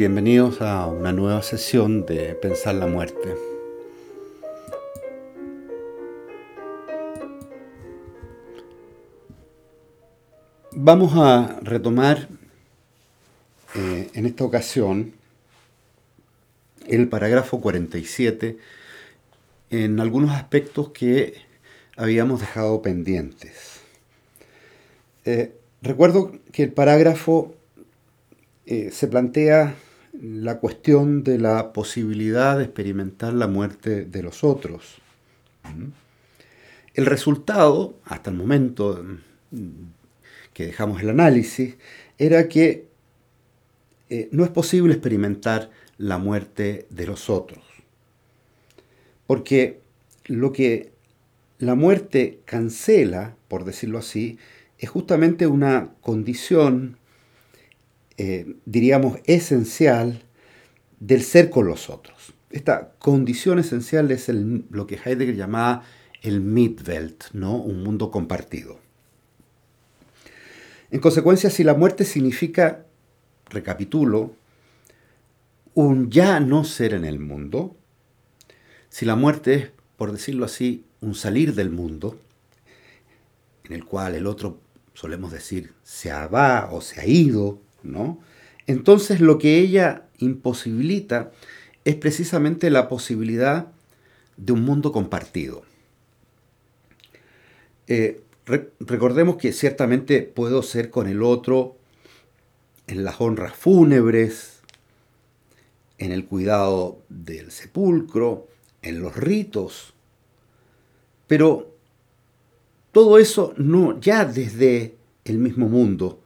Bien, bienvenidos a una nueva sesión de Pensar la Muerte. Vamos a retomar eh, en esta ocasión el parágrafo 47 en algunos aspectos que habíamos dejado pendientes. Eh, recuerdo que el parágrafo eh, se plantea la cuestión de la posibilidad de experimentar la muerte de los otros. ¿Mm? El resultado, hasta el momento mm, que dejamos el análisis, era que eh, no es posible experimentar la muerte de los otros. Porque lo que la muerte cancela, por decirlo así, es justamente una condición eh, diríamos, esencial del ser con los otros. Esta condición esencial es lo que Heidegger llamaba el Mitwelt, ¿no? un mundo compartido. En consecuencia, si la muerte significa, recapitulo, un ya no ser en el mundo, si la muerte es, por decirlo así, un salir del mundo, en el cual el otro, solemos decir, se va o se ha ido, Entonces lo que ella imposibilita es precisamente la posibilidad de un mundo compartido. Eh, recordemos que ciertamente puedo ser con el otro en las honras fúnebres, en el cuidado del sepulcro, en los ritos, pero todo eso no ya desde el mismo mundo,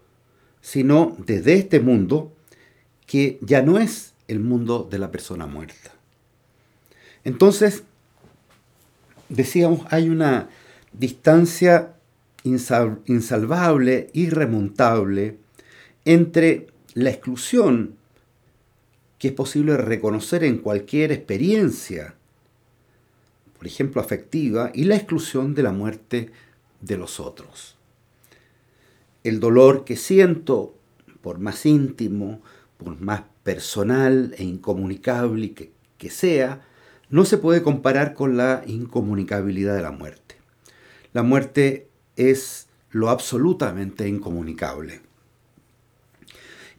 sino desde este mundo que ya no es el mundo de la persona muerta. Entonces, decíamos, hay una distancia insalvable, irremontable, entre la exclusión que es posible reconocer en cualquier experiencia, por ejemplo afectiva, y la exclusión de la muerte de los otros el dolor que siento, por más íntimo, por más personal e incomunicable que, sea, no se puede comparar con la incomunicabilidad de la muerte. La muerte es lo absolutamente incomunicable.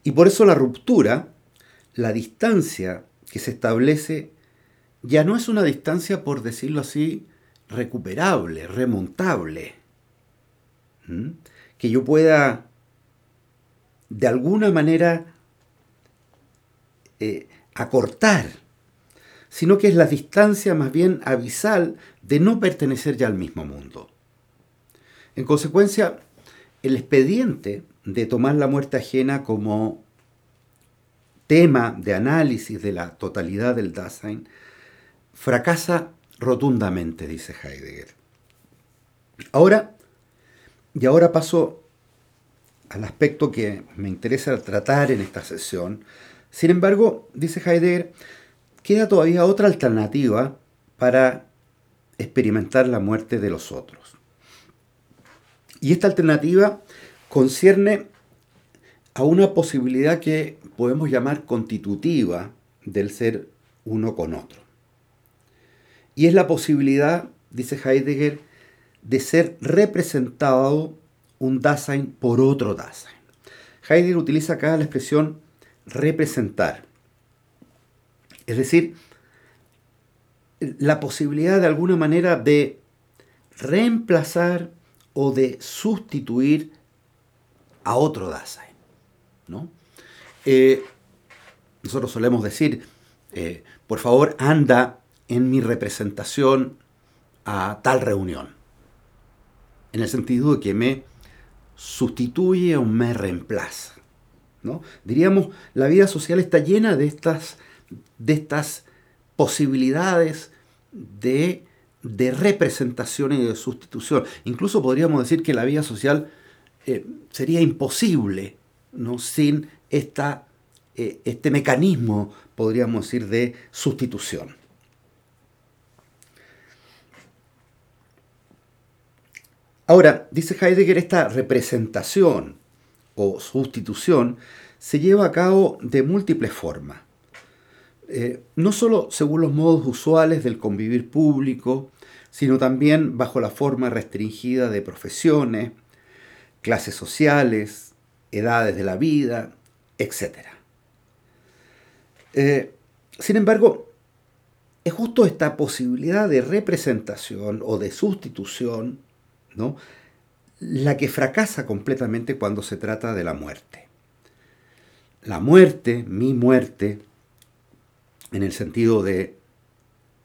Y por eso la ruptura, la distancia que se establece, ya no es una distancia, por decirlo así, recuperable, remontable. ¿Mm? Yo pueda de alguna manera eh, acortar, sino que es la distancia más bien abisal de no pertenecer ya al mismo mundo. En consecuencia, el expediente de tomar la muerte ajena como tema de análisis de la totalidad del Dasein fracasa rotundamente, dice Heidegger. Ahora, y ahora paso al aspecto que me interesa tratar en esta sesión. Sin embargo, dice Heidegger, queda todavía otra alternativa para experimentar la muerte de los otros. Y esta alternativa concierne a una posibilidad que podemos llamar constitutiva del ser uno con otro. Y es la posibilidad, dice Heidegger, de ser representado un Dasein por otro Dasein. Heidegger utiliza acá la expresión representar. Es decir, la posibilidad de alguna manera de reemplazar o de sustituir a otro Dasein. ¿no? Eh, nosotros solemos decir, eh, por favor, anda en mi representación a tal reunión en el sentido de que me sustituye o me reemplaza. ¿no? Diríamos, la vida social está llena de estas, de estas posibilidades de, de, representación y de sustitución. Incluso podríamos decir que la vida social eh, sería imposible ¿no? sin esta, eh, este mecanismo, podríamos decir, de sustitución. Ahora, dice Heidegger, esta representación o sustitución se lleva a cabo de múltiples formas. Eh, no solo según los modos usuales del convivir público, sino también bajo la forma restringida de profesiones, clases sociales, edades de la vida, etc. Eh, sin embargo, es justo esta posibilidad de representación o de sustitución ¿no? la que fracasa completamente cuando se trata de la muerte. La muerte, mi muerte, en el sentido de,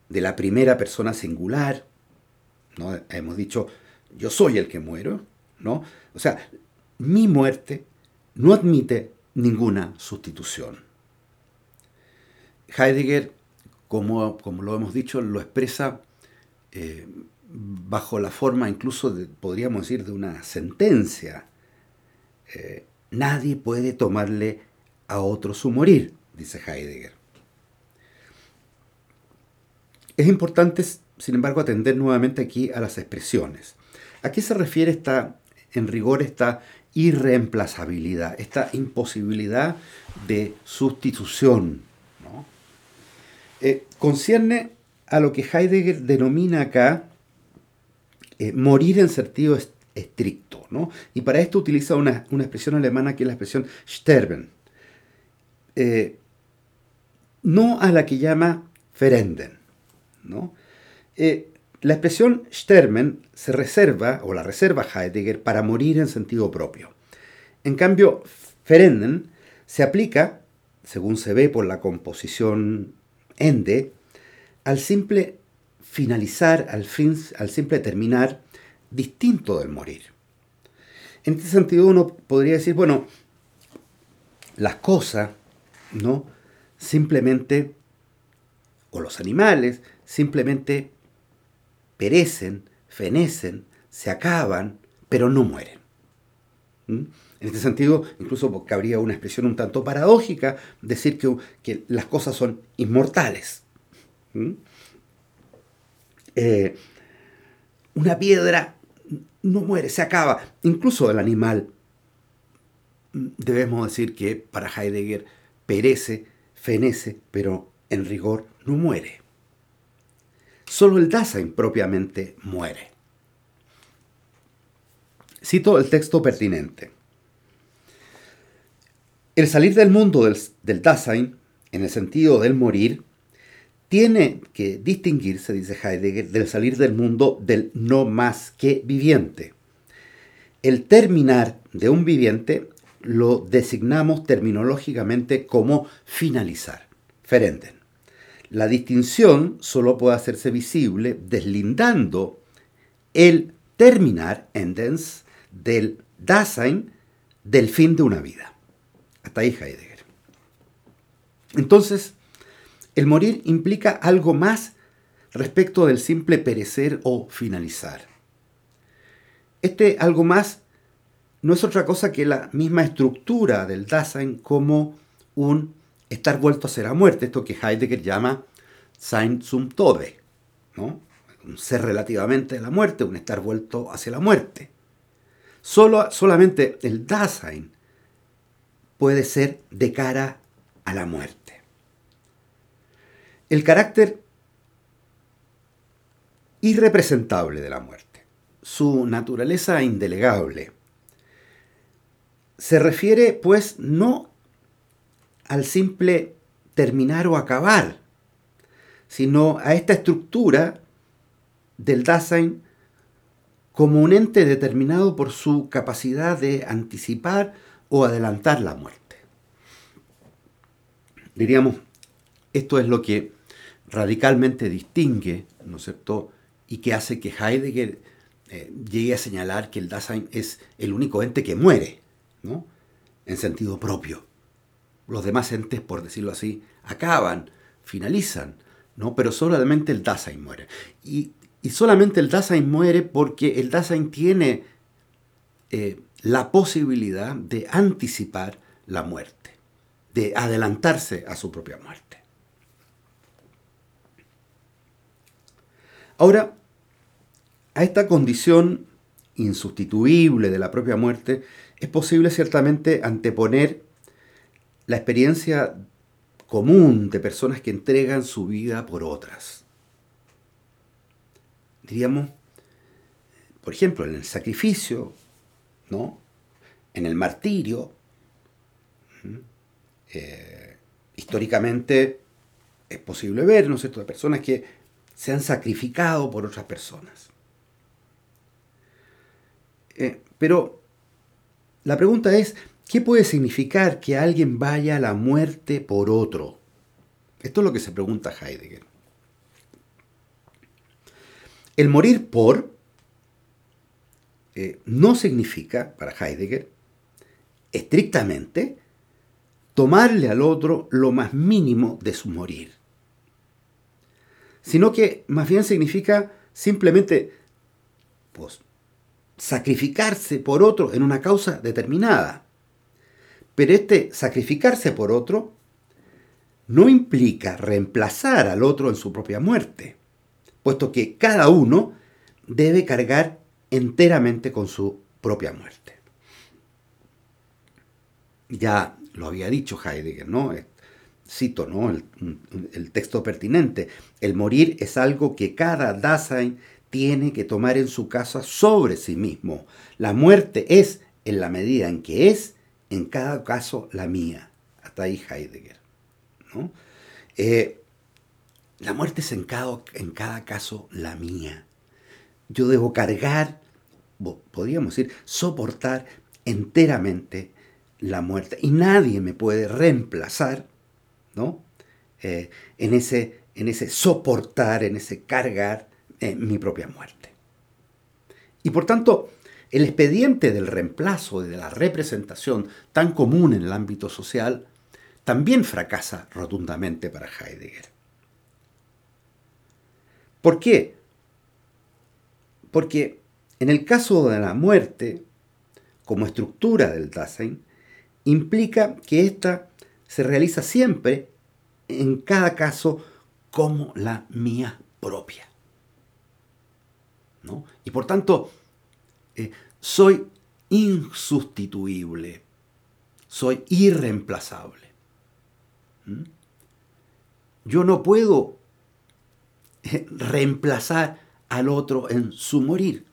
de la primera persona singular, ¿no? hemos dicho, yo soy el que muero, ¿no? O sea, mi muerte no admite ninguna sustitución. Heidegger, como, como lo hemos dicho, lo expresa eh, bajo la forma incluso, de, podríamos decir, de una sentencia. Eh, nadie puede tomarle a otro su morir, dice Heidegger. Es importante, sin embargo, atender nuevamente aquí a las expresiones. ¿A qué se refiere esta, en rigor esta irreemplazabilidad, esta imposibilidad de sustitución? Eh, concierne a lo que Heidegger denomina acá eh, morir en sentido estricto. ¿no? Y para esto utiliza una, expresión alemana que es la expresión sterben. Eh, no a la que llama ferenden. ¿no? Eh, la expresión sterben se reserva, o la reserva Heidegger, para morir en sentido propio. En cambio, ferenden se aplica, según se ve por la composición ende, al simple finalizar, al, fin, al simple terminar, distinto del morir. En este sentido uno podría decir, bueno, las cosas, ¿no? Simplemente, o los animales, simplemente perecen, fenecen, se acaban, pero no mueren. ¿Mm? En este sentido, incluso cabría una expresión un tanto paradójica, decir que, que las cosas son inmortales. ¿Mm? Eh, una piedra no muere, se acaba. Incluso el animal, debemos decir que para Heidegger perece, fenece, pero en rigor no muere. Solo el Dasein propiamente muere. Cito el texto pertinente. El salir del mundo del, del Dasein, en el sentido del morir, tiene que distinguirse, dice Heidegger, del salir del mundo del no más que viviente. El terminar de un viviente lo designamos terminológicamente como finalizar, ferenden. La distinción solo puede hacerse visible deslindando el terminar, endens, del Dasein, del fin de una vida. Hasta ahí Heidegger. Entonces, el morir implica algo más respecto del simple perecer o finalizar. Este algo más no es otra cosa que la misma estructura del Dasein como un estar vuelto a ser a muerte, esto que Heidegger llama Sein zum Tode, ¿no? un ser relativamente de la muerte, un estar vuelto hacia la muerte. Solo, solamente el Dasein puede ser de cara a la muerte. El carácter irrepresentable de la muerte, su naturaleza indelegable, se refiere pues no al simple terminar o acabar, sino a esta estructura del Dasein como un ente determinado por su capacidad de anticipar o adelantar la muerte. Diríamos, esto es lo que radicalmente distingue, ¿no es cierto?, y que hace que Heidegger eh, llegue a señalar que el Dasein es el único ente que muere, ¿no? En sentido propio. Los demás entes, por decirlo así, acaban, finalizan, ¿no? Pero solamente el Dasein muere. Y, solamente el Dasein muere porque el Dasein tiene eh, la posibilidad de anticipar la muerte, de adelantarse a su propia muerte. Ahora, a esta condición insustituible de la propia muerte es posible ciertamente anteponer la experiencia común de personas que entregan su vida por otras. Diríamos, por ejemplo, en el sacrificio, ¿no? en el martirio, eh, históricamente es posible ver, ¿no es cierto?, de personas que se han sacrificado por otras personas. Eh, pero la pregunta es, ¿qué puede significar que alguien vaya a la muerte por otro? Esto es lo que se pregunta Heidegger. El morir por eh, no significa, para Heidegger, estrictamente, tomarle al otro lo más mínimo de su morir, sino que más bien significa simplemente pues, sacrificarse por otro en una causa determinada. Pero este sacrificarse por otro no implica reemplazar al otro en su propia muerte, puesto que cada uno debe cargar enteramente con su propia muerte. Ya lo había dicho Heidegger, ¿no? Cito ¿no? El, texto pertinente. El morir es algo que cada Dasein tiene que tomar en su casa sobre sí mismo. La muerte es, en la medida en que es, en cada caso la mía. Hasta ahí Heidegger. Eh, la muerte es en cada, en cada caso la mía. Yo debo cargar, podríamos decir, soportar enteramente la muerte. Y nadie me puede reemplazar ¿no? Eh, en, ese, en ese soportar, en ese cargar mi propia muerte. Y por tanto, el expediente del reemplazo, de la representación tan común en el ámbito social, también fracasa rotundamente para Heidegger. ¿Por qué? Porque en el caso de la muerte, como estructura del Dasein, implica que ésta se realiza siempre, en cada caso, como la mía propia. Y por tanto, eh, soy insustituible, soy irreemplazable. ¿Mm? Yo no puedo eh, reemplazar al otro en su morir.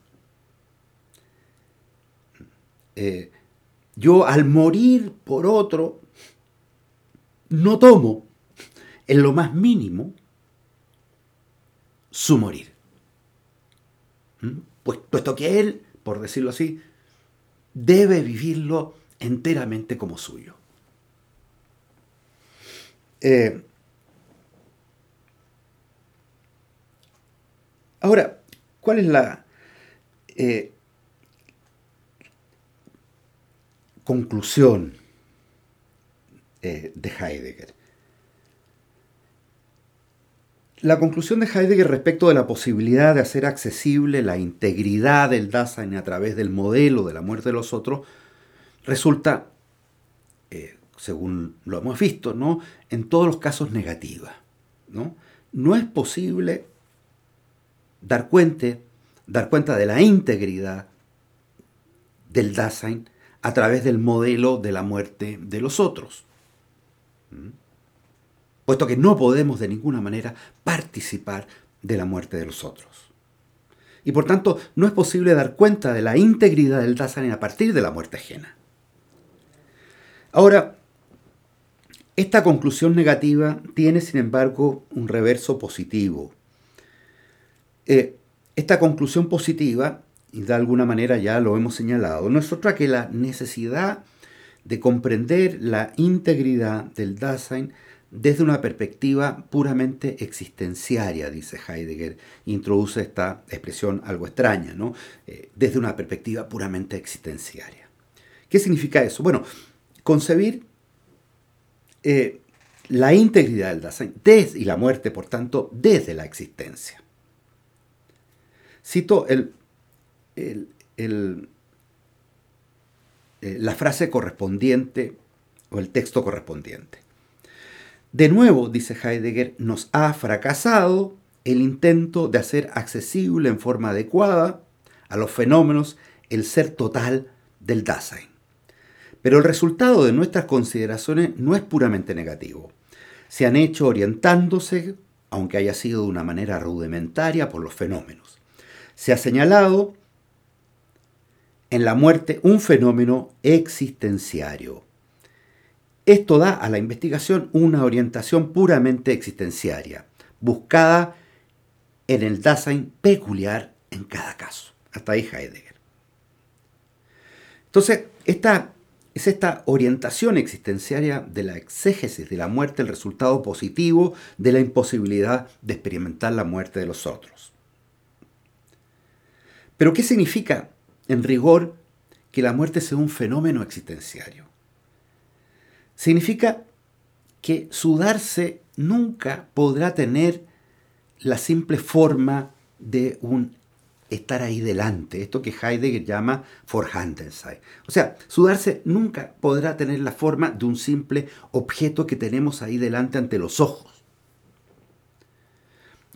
Eh, yo al morir por otro, no tomo en lo más mínimo su morir. ¿Mm? Pues, puesto que él, por decirlo así, debe vivirlo enteramente como suyo. Eh, ahora, ¿cuál es la eh, conclusión eh, de Heidegger? La conclusión de Heidegger respecto de la posibilidad de hacer accesible la integridad del Dasein a través del modelo de la muerte de los otros resulta, eh, según lo hemos visto, ¿no? en todos los casos negativa. ¿no? no es posible dar cuenta, dar cuenta de la integridad del Dasein a través del modelo de la muerte de los otros. ¿Mm? puesto que no podemos de ninguna manera participar de la muerte de los otros. Y por tanto, no es posible dar cuenta de la integridad del Dasein a partir de la muerte ajena. Ahora, esta conclusión negativa tiene, sin embargo, un reverso positivo. Eh, esta conclusión positiva, y de alguna manera ya lo hemos señalado, no es otra que la necesidad de comprender la integridad del Dasein desde una perspectiva puramente existenciaria, dice Heidegger, introduce esta expresión algo extraña, ¿no? Eh, desde una perspectiva puramente existenciaria. ¿Qué significa eso? Bueno, concebir eh, la integridad del Dasein y la muerte, por tanto, desde la existencia. Cito el, eh, la frase correspondiente o el texto correspondiente. De nuevo, dice Heidegger, nos ha fracasado el intento de hacer accesible en forma adecuada a los fenómenos el ser total del Dasein. Pero el resultado de nuestras consideraciones no es puramente negativo. Se han hecho orientándose, aunque haya sido de una manera rudimentaria, por los fenómenos. Se ha señalado en la muerte un fenómeno existenciario. Esto da a la investigación una orientación puramente existenciaria, buscada en el Dasein peculiar en cada caso. Hasta ahí Heidegger. Entonces, esta, es esta orientación existenciaria de la exégesis de la muerte el resultado positivo de la imposibilidad de experimentar la muerte de los otros. Pero ¿qué significa, en rigor, que la muerte sea un fenómeno existenciario? Significa que sudarse nunca podrá tener la simple forma de un estar ahí delante, esto que Heidegger llama Vorhandensein. O sea, sudarse nunca podrá tener la forma de un simple objeto que tenemos ahí delante ante los ojos.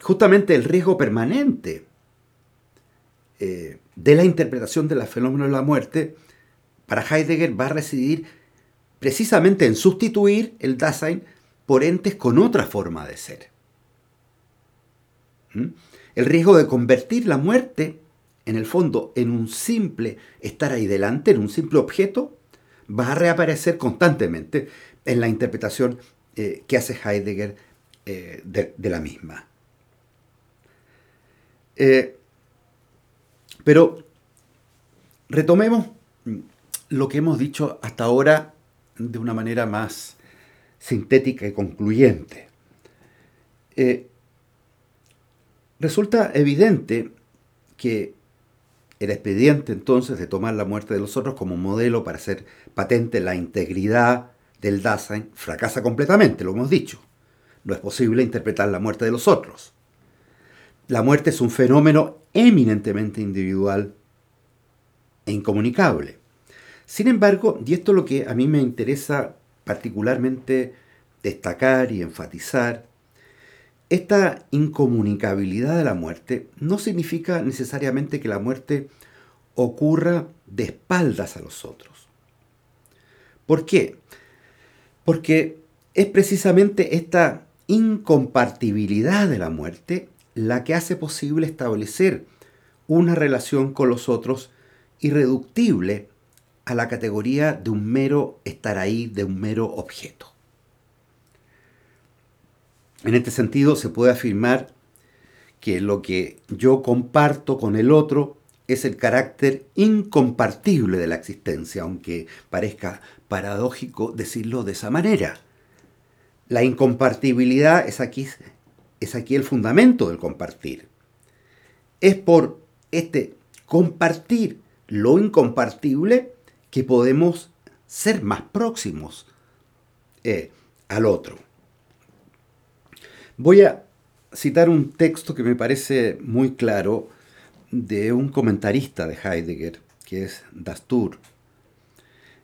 Justamente el riesgo permanente de la interpretación de la fenómeno de la muerte para Heidegger va a residir precisamente en sustituir el Dasein por entes con otra forma de ser. ¿Mm? El riesgo de convertir la muerte, en el fondo, en un simple estar ahí delante, en un simple objeto, va a reaparecer constantemente en la interpretación eh, que hace Heidegger eh, de, la misma. Eh, pero retomemos lo que hemos dicho hasta ahora de una manera más sintética y concluyente. Resulta evidente que el expediente entonces de tomar la muerte de los otros como modelo para hacer patente la integridad del Dasein fracasa completamente, lo hemos dicho. No es posible interpretar la muerte de los otros. La muerte es un fenómeno eminentemente individual e incomunicable. Sin embargo, y esto es lo que a mí me interesa particularmente destacar y enfatizar, esta incomunicabilidad de la muerte no significa necesariamente que la muerte ocurra de espaldas a los otros. ¿Por qué? Porque es precisamente esta incompartibilidad de la muerte la que hace posible establecer una relación con los otros irreductible a la categoría de un mero estar ahí, de un mero objeto. En este sentido, se puede afirmar que lo que yo comparto con el otro es el carácter incompartible de la existencia, aunque parezca paradójico decirlo de esa manera. La incompartibilidad es aquí, es aquí el fundamento del compartir. Es por este compartir lo incompartible que podemos ser más próximos eh, al otro. Voy a citar un texto que me parece muy claro de un comentarista de Heidegger, que es Dastur,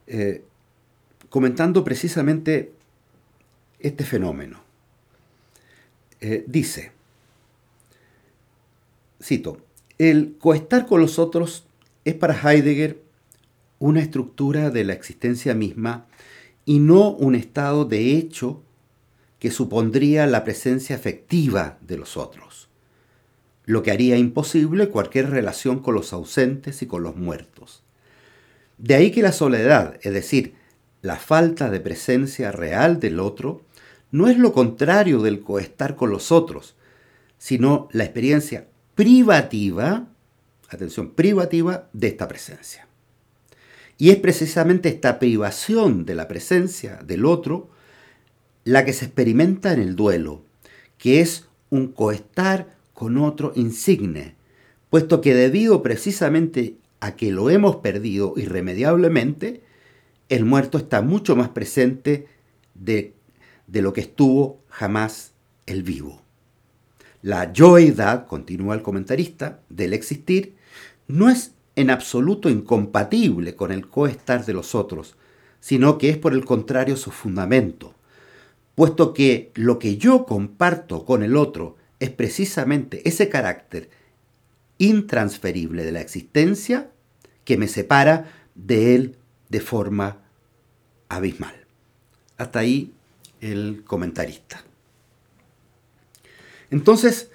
eh, comentando precisamente este fenómeno. Eh, dice, cito, el coestar con los otros es para Heidegger una estructura de la existencia misma y no un estado de hecho que supondría la presencia efectiva de los otros, lo que haría imposible cualquier relación con los ausentes y con los muertos. De ahí que la soledad, es decir, la falta de presencia real del otro, no es lo contrario del coestar con los otros, sino la experiencia privativa, atención, privativa de esta presencia. Y es precisamente esta privación de la presencia del otro la que se experimenta en el duelo, que es un coestar con otro insigne, puesto que debido precisamente a que lo hemos perdido irremediablemente, el muerto está mucho más presente de, de lo que estuvo jamás el vivo. La yoidad, continúa el comentarista, del existir, no es en absoluto incompatible con el coestar de los otros, sino que es por el contrario su fundamento, puesto que lo que yo comparto con el otro es precisamente ese carácter intransferible de la existencia que me separa de él de forma abismal. Hasta ahí el comentarista. Entonces,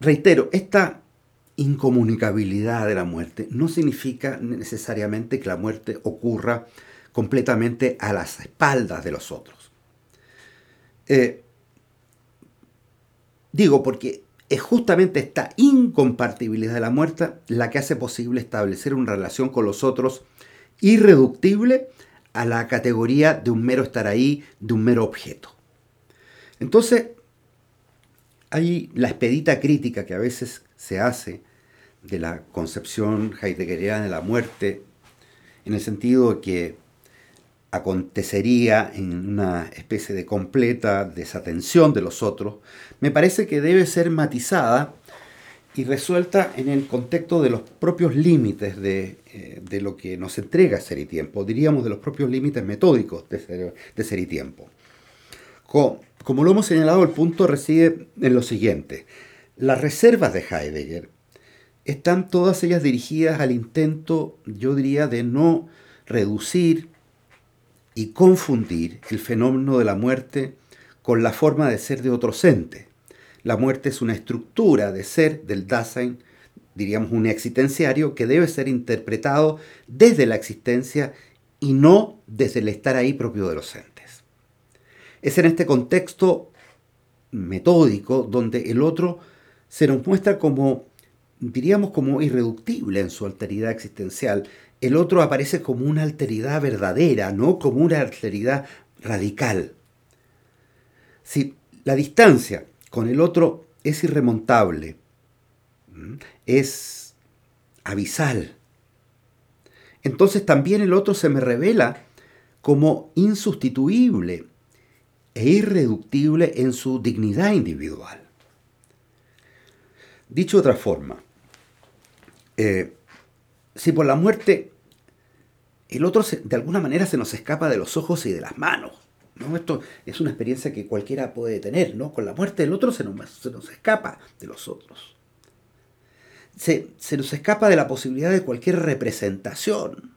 reitero, esta incomunicabilidad de la muerte no significa necesariamente que la muerte ocurra completamente a las espaldas de los otros. Eh, digo porque es justamente esta incompartibilidad de la muerte la que hace posible establecer una relación con los otros irreductible a la categoría de un mero estar ahí, de un mero objeto. Entonces, hay la expedita crítica que a veces se hace de la concepción heideggeriana de la muerte, en el sentido de que acontecería en una especie de completa desatención de los otros, me parece que debe ser matizada y resuelta en el contexto de los propios límites de, eh, lo que nos entrega Ser y Tiempo, diríamos de los propios límites metódicos de Ser, de ser y Tiempo. Como lo hemos señalado, el punto reside en lo siguiente. Las reservas de Heidegger están todas ellas dirigidas al intento, yo diría, de no reducir y confundir el fenómeno de la muerte con la forma de ser de otro ente. La muerte es una estructura de ser del Dasein, diríamos un existenciario, que debe ser interpretado desde la existencia y no desde el estar ahí propio de los entes. Es en este contexto metódico donde el otro se nos muestra como, diríamos, como irreductible en su alteridad existencial. El otro aparece como una alteridad verdadera, no como una alteridad radical. Si la distancia con el otro es irremontable, es abisal. Entonces también el otro se me revela como insustituible e irreductible en su dignidad individual. Dicho de otra forma, eh, si por la muerte el otro de alguna manera se nos escapa de los ojos y de las manos, ¿no? Esto es una experiencia que cualquiera puede tener, ¿no? Con la muerte del otro se nos, se nos escapa de los otros. Se, se, nos escapa de la posibilidad de cualquier representación,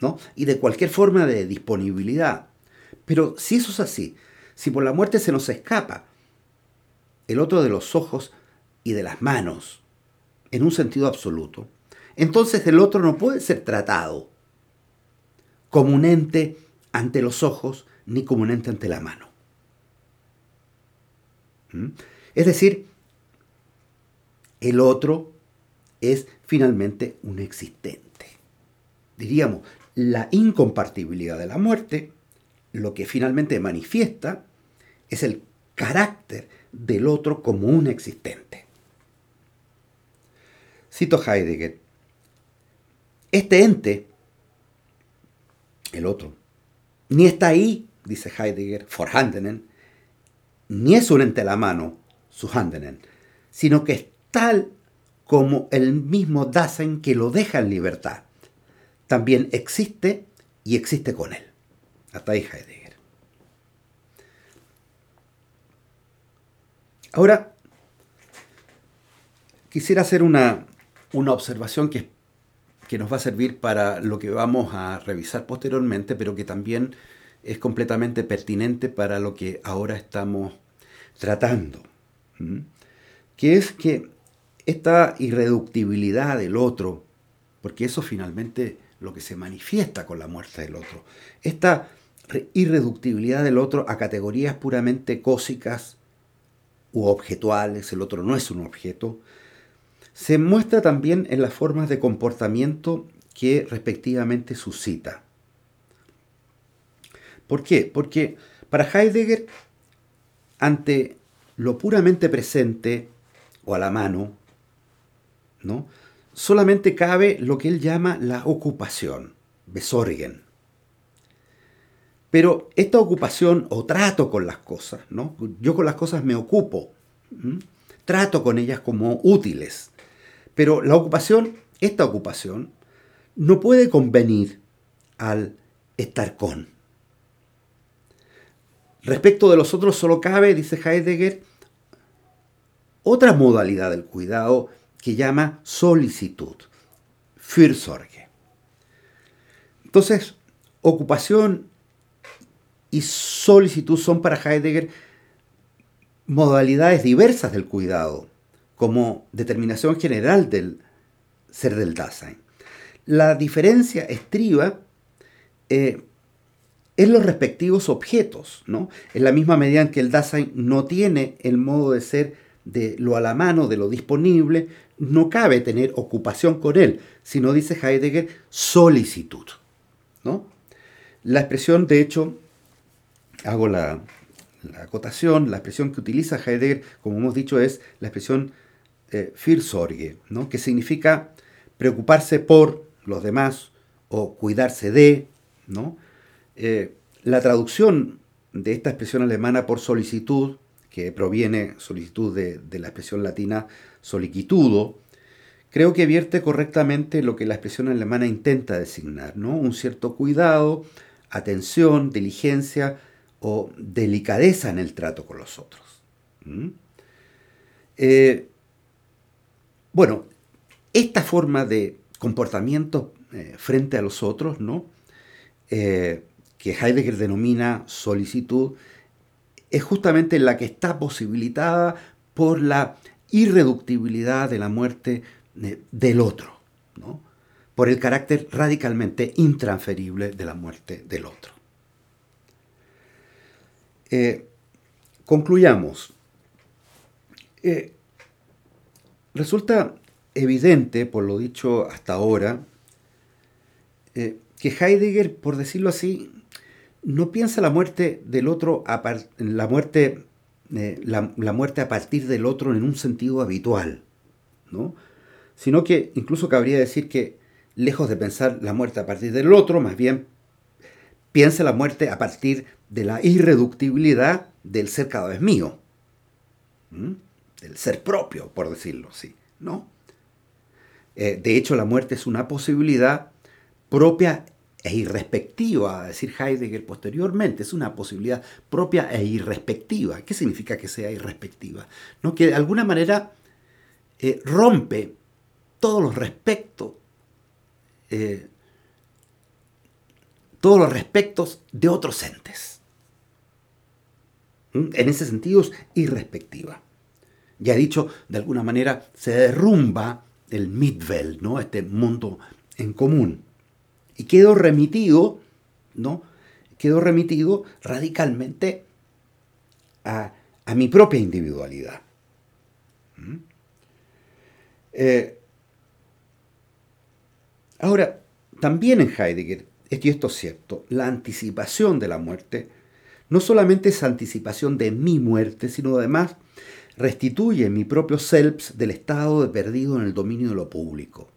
¿no? Y de cualquier forma de disponibilidad. Pero si eso es así, si por la muerte se nos escapa el otro de los ojos y de las manos, en un sentido absoluto, entonces el otro no puede ser tratado como un ente ante los ojos ni como un ente ante la mano. ¿Mm? Es decir, el otro es finalmente un existente. Diríamos, la incompartibilidad de la muerte, lo que finalmente manifiesta es el carácter del otro como un existente. Cito Heidegger. Este ente, el otro, ni está ahí, dice Heidegger, vorhandenen, ni es un ente la mano, su handenen, sino que es tal como el mismo Dasein que lo deja en libertad. También existe y existe con él. Hasta ahí Heidegger. Ahora, quisiera hacer una, una observación que que nos va a servir para lo que vamos a revisar posteriormente, pero que también es completamente pertinente para lo que ahora estamos tratando. Que es que esta irreductibilidad del otro, porque eso finalmente lo que se manifiesta con la muerte del otro, esta irreductibilidad del otro a categorías puramente cósicas u objetuales, el otro no es un objeto, se muestra también en las formas de comportamiento que respectivamente suscita. ¿Por qué? Porque para Heidegger, ante lo puramente presente o a la mano, ¿no? solamente cabe lo que él llama la ocupación, Besorgen. Pero esta ocupación o trato con las cosas, ¿no? yo con las cosas me ocupo, trato con ellas como útiles, pero la ocupación, esta ocupación, no puede convenir al estar con. Respecto de los otros solo cabe, dice Heidegger, otra modalidad del cuidado que llama solicitud, Fürsorge. Entonces, ocupación y solicitud son para Heidegger modalidades diversas del cuidado, como determinación general del ser del Dasein. La diferencia estriba eh, en los respectivos objetos, ¿no? En la misma medida en que el Dasein no tiene el modo de ser de lo a la mano, de lo disponible, no cabe tener ocupación con él, sino, dice Heidegger, solicitud. ¿no? La expresión, de hecho, hago la, acotación, la expresión que utiliza Heidegger, como hemos dicho, es la expresión eh, ¿no? que significa preocuparse por los demás o cuidarse de. ¿no? Eh, la traducción de esta expresión alemana por solicitud que proviene solicitud de, la expresión latina solicitudo, creo que vierte correctamente lo que la expresión alemana intenta designar, ¿no? Un cierto cuidado, atención, diligencia o delicadeza en el trato con los otros. Bueno, esta forma de comportamiento eh, frente a los otros, ¿no? Eh, que Heidegger denomina solicitud, es justamente la que está posibilitada por la irreductibilidad de la muerte del otro, por el carácter radicalmente intransferible de la muerte del otro. Eh, concluyamos. Eh, resulta evidente, por lo dicho hasta ahora, eh, que Heidegger, por decirlo así, no piensa la muerte del otro, la muerte, eh, la, muerte a partir del otro en un sentido habitual, ¿no? sino que incluso cabría decir que, lejos de pensar la muerte a partir del otro, más bien piensa la muerte a partir de la irreductibilidad del ser cada vez mío, del ser propio, por decirlo así, ¿no? Eh, de hecho, la muerte es una posibilidad propia e irrespectiva, a decir Heidegger posteriormente, es una posibilidad propia e irrespectiva. ¿Qué significa que sea irrespectiva? ¿No? Que de alguna manera eh, rompe todos los respectos, eh, todos los respectos de otros entes. ¿Mm? En ese sentido es irrespectiva. Ya he dicho, de alguna manera se derrumba el Mitwelt, ¿no? este mundo en común y quedo remitido, ¿no? Quedo remitido radicalmente a, mi propia individualidad. ¿Mm? Eh, ahora, también en Heidegger, y esto es cierto, la anticipación de la muerte no solamente es anticipación de mi muerte, sino además restituye mi propio self del estado de perdido en el dominio de lo público.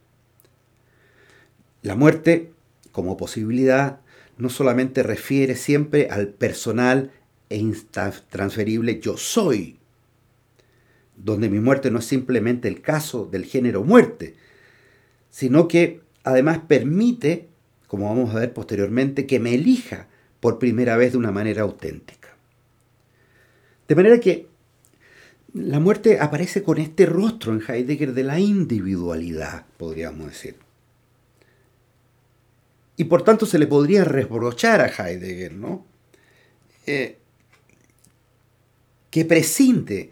La muerte como posibilidad no solamente refiere siempre al personal e intransferible yo soy, donde mi muerte no es simplemente el caso del género muerte, sino que además permite, como vamos a ver posteriormente, que me elija por primera vez de una manera auténtica. De manera que la muerte aparece con este rostro en Heidegger de la individualidad, podríamos decir. Y por tanto se le podría reprochar a Heidegger, ¿no? Eh, que prescinde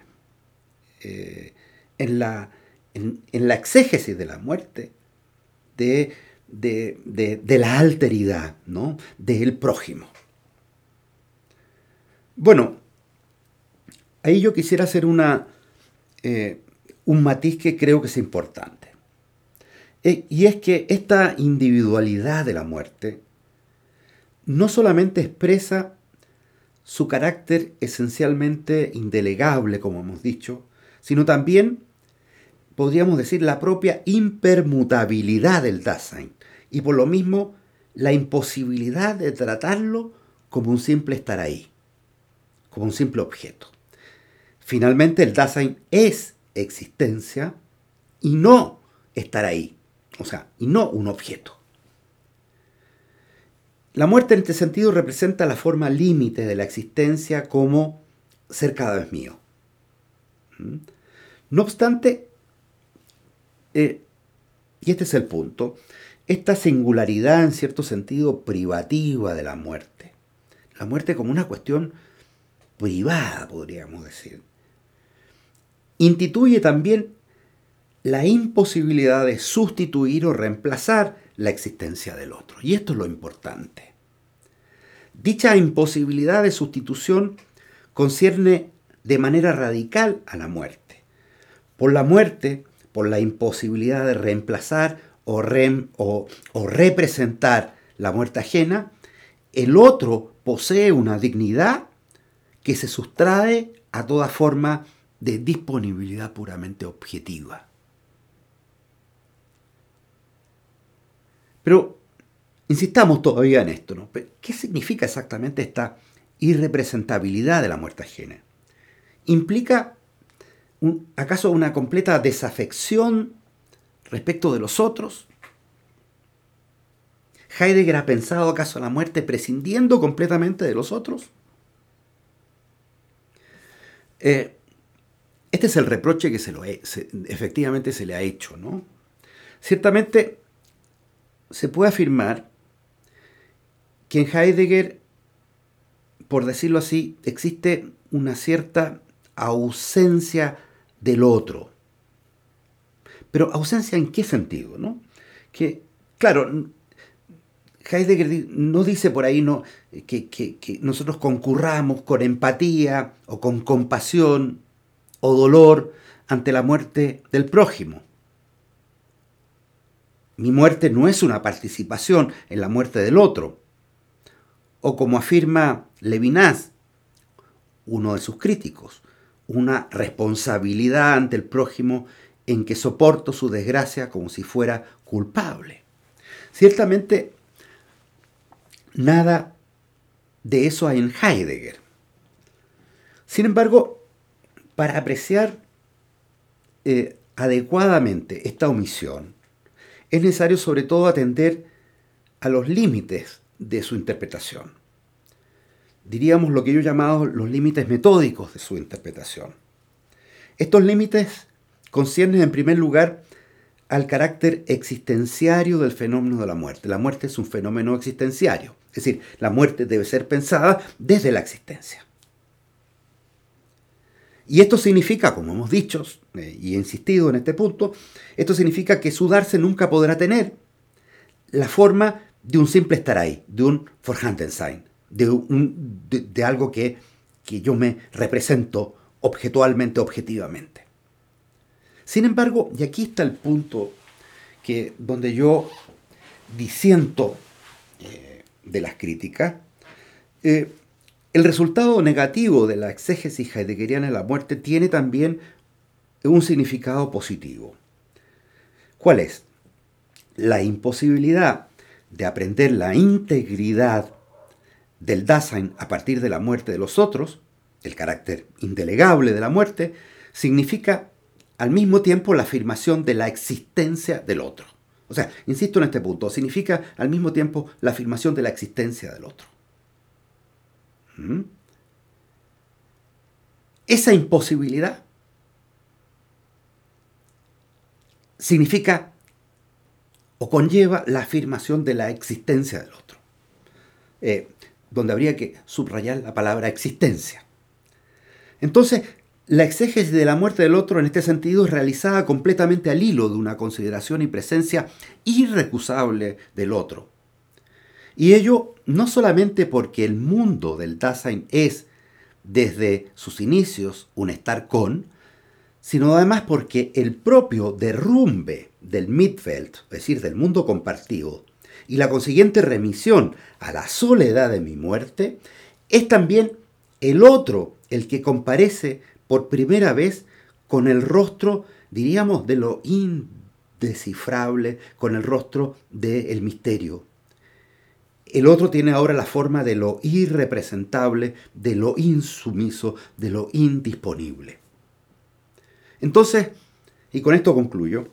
eh, en, la, exégesis de la muerte de, de, la alteridad, ¿no? Del prójimo. Bueno, ahí yo quisiera hacer una, eh, un matiz que creo que es importante. Eh, y es que esta individualidad de la muerte no solamente expresa su carácter esencialmente indelegable, como hemos dicho, sino también, podríamos decir, la propia impermutabilidad del Dasein, y por lo mismo la imposibilidad de tratarlo como un simple estar ahí, como un simple objeto. Finalmente, el Dasein es existencia y no estar ahí. O sea, y no un objeto. La muerte en este sentido representa la forma límite de la existencia como ser cada vez mío. ¿Mm? No obstante, eh, y este es el punto, esta singularidad en cierto sentido privativa de la muerte. La muerte como una cuestión privada, podríamos decir. Instituye también la imposibilidad de sustituir o reemplazar la existencia del otro. Y esto es lo importante. Dicha imposibilidad de sustitución concierne de manera radical a la muerte. Por la muerte, por la imposibilidad de reemplazar o, o, representar la muerte ajena, el otro posee una dignidad que se sustrae a toda forma disponibilidad puramente objetiva. Pero insistamos todavía en esto, ¿no? ¿Qué significa exactamente esta irrepresentabilidad de la muerte ajena? ¿Implica acaso una completa desafección respecto de los otros? ¿Heidegger ha pensado acaso la muerte prescindiendo completamente de los otros? Eh, este es el reproche que se lo efectivamente se le ha hecho, ¿no? Ciertamente se puede afirmar que en Heidegger, por decirlo así, existe una cierta ausencia del otro. Pero ausencia en qué sentido, ¿no? Que, claro, Heidegger no dice por ahí no, que, que, nosotros concurramos con empatía o con compasión o dolor ante la muerte del prójimo. Mi muerte no es una participación en la muerte del otro. O como afirma Levinas, uno de sus críticos, una responsabilidad ante el prójimo en que soporto su desgracia como si fuera culpable. Ciertamente, nada de eso hay en Heidegger. Sin embargo, para apreciar eh, adecuadamente esta omisión, es necesario sobre todo atender a los límites de su interpretación. Diríamos lo que yo he llamado los límites metódicos de su interpretación. Estos límites conciernen en primer lugar al carácter existenciario del fenómeno de la muerte. La muerte es un fenómeno existenciario, es decir, la muerte debe ser pensada desde la existencia. Y esto significa, como hemos dicho eh, y he insistido en este punto, esto significa que su darse nunca podrá tener la forma de un simple estar ahí, de un Vorhandensein, de, un, de, algo que, que yo me represento objetualmente, objetivamente. Sin embargo, y aquí está el punto que, donde yo disiento eh, de las críticas, eh, el resultado negativo de la exégesis heideggeriana de la muerte tiene también un significado positivo. ¿Cuál es? La imposibilidad de aprender la integridad del Dasein a partir de la muerte de los otros, el carácter indelegable de la muerte, significa al mismo tiempo la afirmación de la existencia del otro. O sea, insisto en este punto, significa al mismo tiempo la afirmación de la existencia del otro. Esa imposibilidad significa o conlleva la afirmación de la existencia del otro, eh, donde habría que subrayar la palabra existencia. Entonces, la exégesis de la muerte del otro en este sentido es realizada completamente al hilo de una consideración y presencia irrecusable del otro, y ello no solamente porque el mundo del Dasein es, desde sus inicios, un estar con, sino además porque el propio derrumbe del Mitfeld, es decir, del mundo compartido, y la consiguiente remisión a la soledad de mi muerte, es también el otro el que comparece por primera vez con el rostro, diríamos, de lo indescifrable, con el rostro del misterio, el otro tiene ahora la forma de lo irrepresentable, de lo insumiso, de lo indisponible. Entonces, y con esto concluyo,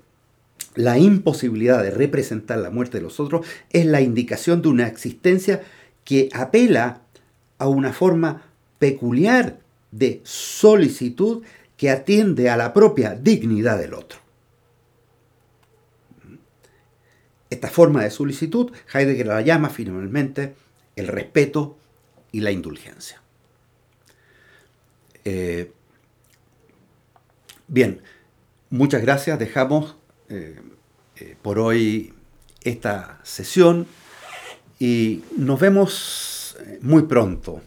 la imposibilidad de representar la muerte de los otros es la indicación de una existencia que apela a una forma peculiar de solicitud que atiende a la propia dignidad del otro. Esta forma de solicitud, Heidegger la llama finalmente el respeto y la indulgencia. Eh, bien, muchas gracias. Dejamos eh, eh, por hoy esta sesión y nos vemos muy pronto